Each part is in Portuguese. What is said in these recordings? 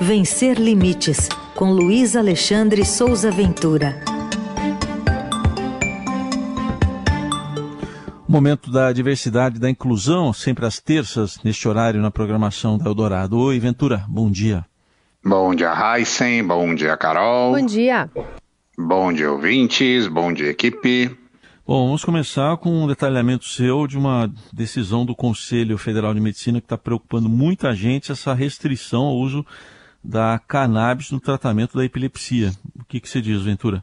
Vencer Limites, com Luiz Alexandre Souza Ventura. Momento da diversidade e da inclusão, sempre às terças, neste horário na programação da Eldorado. Oi, Ventura, bom dia. Bom dia, Heisen. Bom dia, Carol. Bom dia. Bom dia, ouvintes. Bom dia, equipe. Bom, vamos começar com um detalhamento seu de uma decisão do Conselho Federal de Medicina que está preocupando muita gente, essa restrição ao uso da cannabis no tratamento da epilepsia. O que, que você diz, Ventura?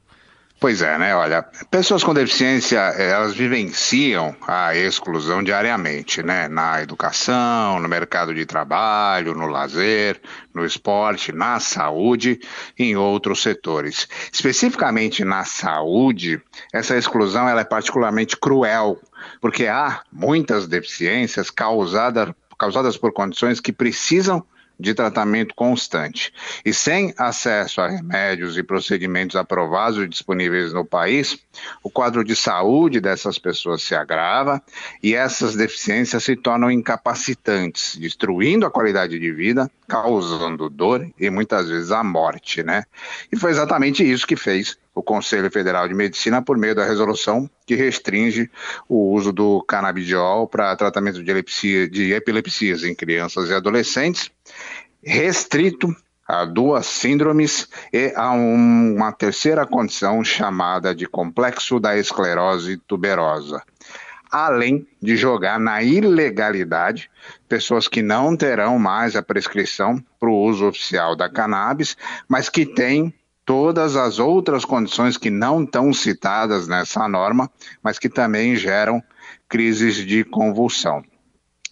Pois é, né? Olha, pessoas com deficiência, elas vivenciam a exclusão diariamente, né? Na educação, no mercado de trabalho, no lazer, no esporte, na saúde e em outros setores. Especificamente na saúde, essa exclusão ela é particularmente cruel, porque há muitas deficiências causadas, causadas por condições que precisam de tratamento constante. E sem acesso a remédios e procedimentos aprovados e disponíveis no país, o quadro de saúde dessas pessoas se agrava e essas deficiências se tornam incapacitantes, destruindo a qualidade de vida, causando dor e muitas vezes a morte, né? E foi exatamente isso que fez o Conselho Federal de Medicina por meio da resolução que restringe o uso do canabidiol para tratamento de, epilepsia, de epilepsias em crianças e adolescentes, restrito a duas síndromes e a um, uma terceira condição chamada de complexo da esclerose tuberosa. Além de jogar na ilegalidade pessoas que não terão mais a prescrição para o uso oficial da cannabis, mas que têm todas as outras condições que não estão citadas nessa norma, mas que também geram crises de convulsão.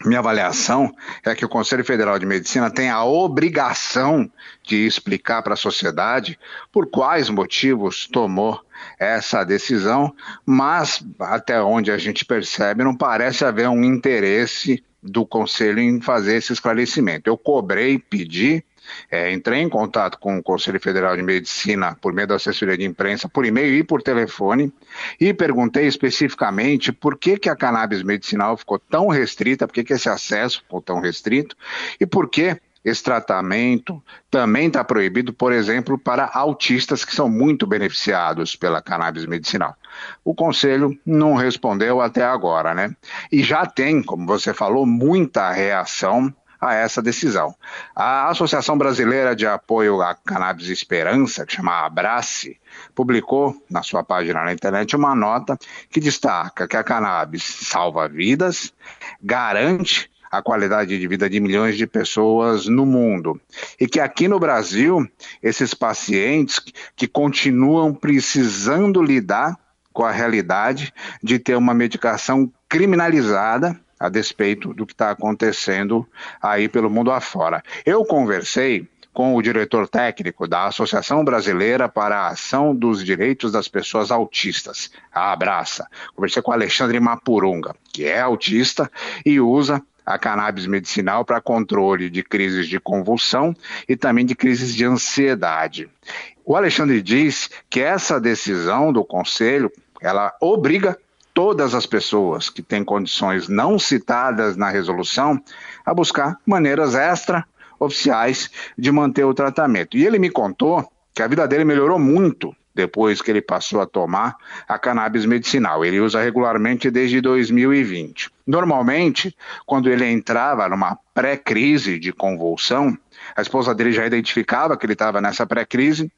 Minha avaliação é que o Conselho Federal de Medicina tem a obrigação de explicar para a sociedade por quais motivos tomou essa decisão, mas até onde a gente percebe, não parece haver um interesse do Conselho em fazer esse esclarecimento. Eu cobrei, pedi, é, entrei em contato com o Conselho Federal de Medicina por meio da assessoria de imprensa, por e-mail e por telefone, e perguntei especificamente por que, que a cannabis medicinal ficou tão restrita, por que, que esse acesso ficou tão restrito, e por que esse tratamento também está proibido, por exemplo, para autistas que são muito beneficiados pela cannabis medicinal. O conselho não respondeu até agora, né? E já tem, como você falou, muita reação a essa decisão. A Associação Brasileira de Apoio à Cannabis Esperança, que chama Abrace, publicou na sua página na internet uma nota que destaca que a cannabis salva vidas, garante a qualidade de vida de milhões de pessoas no mundo. E que aqui no Brasil, esses pacientes que continuam precisando lidar com a realidade de ter uma medicação criminalizada a despeito do que está acontecendo aí pelo mundo afora. Eu conversei com o diretor técnico da Associação Brasileira para a Ação dos Direitos das Pessoas Autistas, a Abraça. Conversei com Alexandre Mapurunga, que é autista e usa a cannabis medicinal para controle de crises de convulsão e também de crises de ansiedade. O Alexandre diz que essa decisão do conselho, ela obriga todas as pessoas que têm condições não citadas na resolução a buscar maneiras extra oficiais de manter o tratamento. E ele me contou que a vida dele melhorou muito depois que ele passou a tomar a cannabis medicinal. Ele usa regularmente desde 2020. Normalmente, quando ele entrava numa pré-crise de convulsão, a esposa dele já identificava que ele estava nessa pré-crise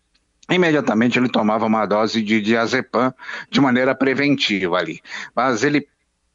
imediatamente ele tomava uma dose de diazepam de maneira preventiva ali. Mas ele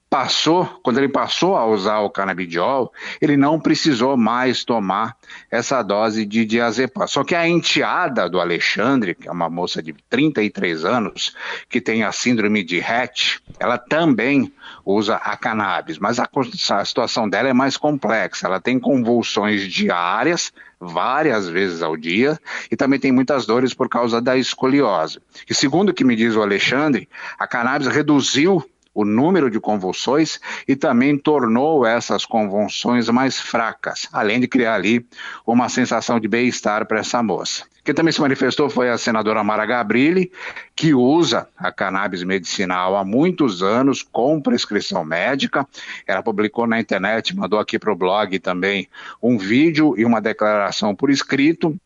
passou, quando ele passou a usar o canabidiol, ele não precisou mais tomar essa dose de diazepam. Só que a enteada do Alexandre, que é uma moça de 33 anos, que tem a síndrome de Hatch, ela também usa a cannabis, mas a, a situação dela é mais complexa. Ela tem convulsões diárias, várias vezes ao dia, e também tem muitas dores por causa da escoliose. E segundo o que me diz o Alexandre, a cannabis reduziu o número de convulsões e também tornou essas convulsões mais fracas, além de criar ali uma sensação de bem-estar para essa moça. Quem também se manifestou foi a senadora Mara Gabrilli, que usa a cannabis medicinal há muitos anos com prescrição médica. Ela publicou na internet, mandou aqui para o blog também um vídeo e uma declaração por escrito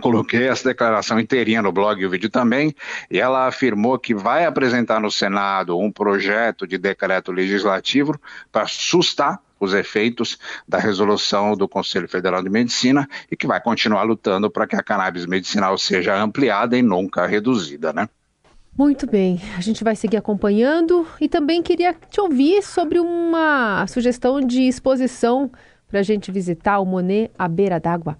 Coloquei essa declaração inteirinha no blog e o vídeo também, e ela afirmou que vai apresentar no Senado um projeto de decreto legislativo para sustar os efeitos da resolução do Conselho Federal de Medicina e que vai continuar lutando para que a cannabis medicinal seja ampliada e nunca reduzida, né? Muito bem, a gente vai seguir acompanhando e também queria te ouvir sobre uma sugestão de exposição para a gente visitar o Monet à beira d'água.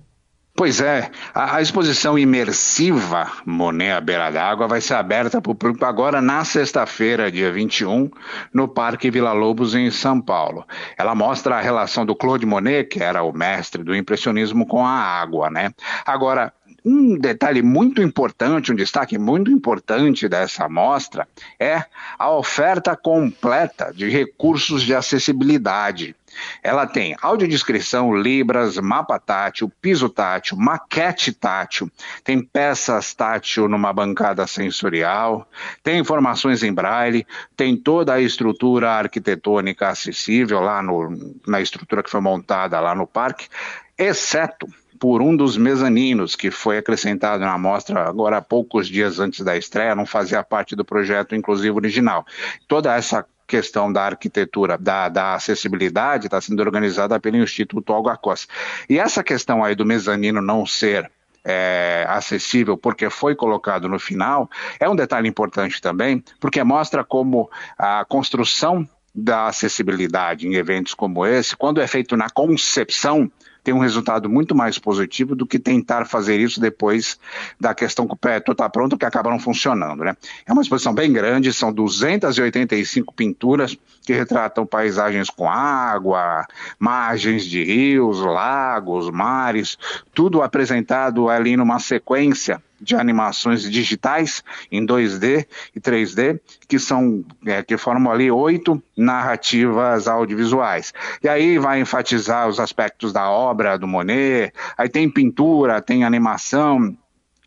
Pois é, a, a, exposição imersiva Monet à beira d'água vai ser aberta para o público agora na sexta-feira, dia 21, no Parque Vila Lobos, em São Paulo. Ela mostra a relação do Claude Monet, que era o mestre do impressionismo, com a água, né? Agora, um detalhe muito importante, um destaque muito importante dessa amostra é a oferta completa de recursos de acessibilidade. Ela tem audiodescrição, libras, mapa tátil, piso tátil, maquete tátil, tem peças tátil numa bancada sensorial, tem informações em braille, tem toda a estrutura arquitetônica acessível lá no, na estrutura que foi montada lá no parque, exceto por um dos mezaninos que foi acrescentado na amostra agora há poucos dias antes da estreia, não fazia parte do projeto inclusive original. Toda essa questão da arquitetura, da, da acessibilidade, está sendo organizada pelo Instituto Olga Costa. E essa questão aí do mezanino não ser é, acessível porque foi colocado no final, é um detalhe importante também, porque mostra como a construção da acessibilidade em eventos como esse, quando é feito na concepção, tem um resultado muito mais positivo do que tentar fazer isso depois da questão que o pé está pronto, que acaba não funcionando. Né? É uma exposição bem grande, são 285 pinturas que retratam paisagens com água, margens de rios, lagos, mares, tudo apresentado ali numa sequência de animações digitais em 2D e 3D, que são é, que formam ali oito narrativas audiovisuais. E aí vai enfatizar os aspectos da obra do Monet, aí tem pintura, tem animação,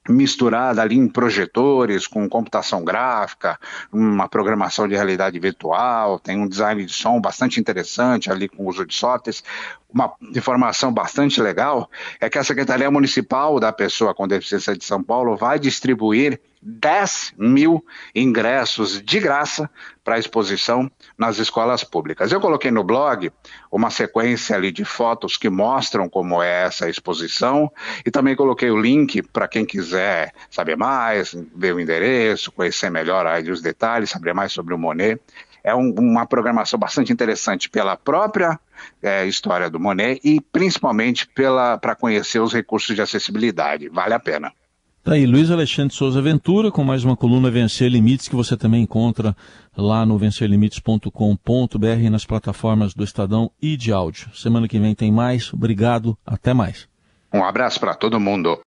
misturada ali em projetores, com computação gráfica, uma programação de realidade virtual, tem um design de som bastante interessante ali com o uso de softwares. Uma informação bastante legal é que a Secretaria Municipal da Pessoa com Deficiência de São Paulo vai distribuir 10 mil ingressos de graça para a exposição nas escolas públicas. Eu coloquei no blog uma sequência ali de fotos que mostram como é essa exposição e também coloquei o link para quem quiser saber mais, ver o endereço, conhecer melhor aí os detalhes, saber mais sobre o Monet. É um, uma programação bastante interessante pela própria é, história do Monet e principalmente para conhecer os recursos de acessibilidade. Vale a pena. Tá aí, Luiz Alexandre Souza Ventura, com mais uma coluna Vencer Limites, que você também encontra lá no vencerlimites.com.br nas plataformas do Estadão e de áudio. Semana que vem tem mais. Obrigado, até mais. Um abraço para todo mundo.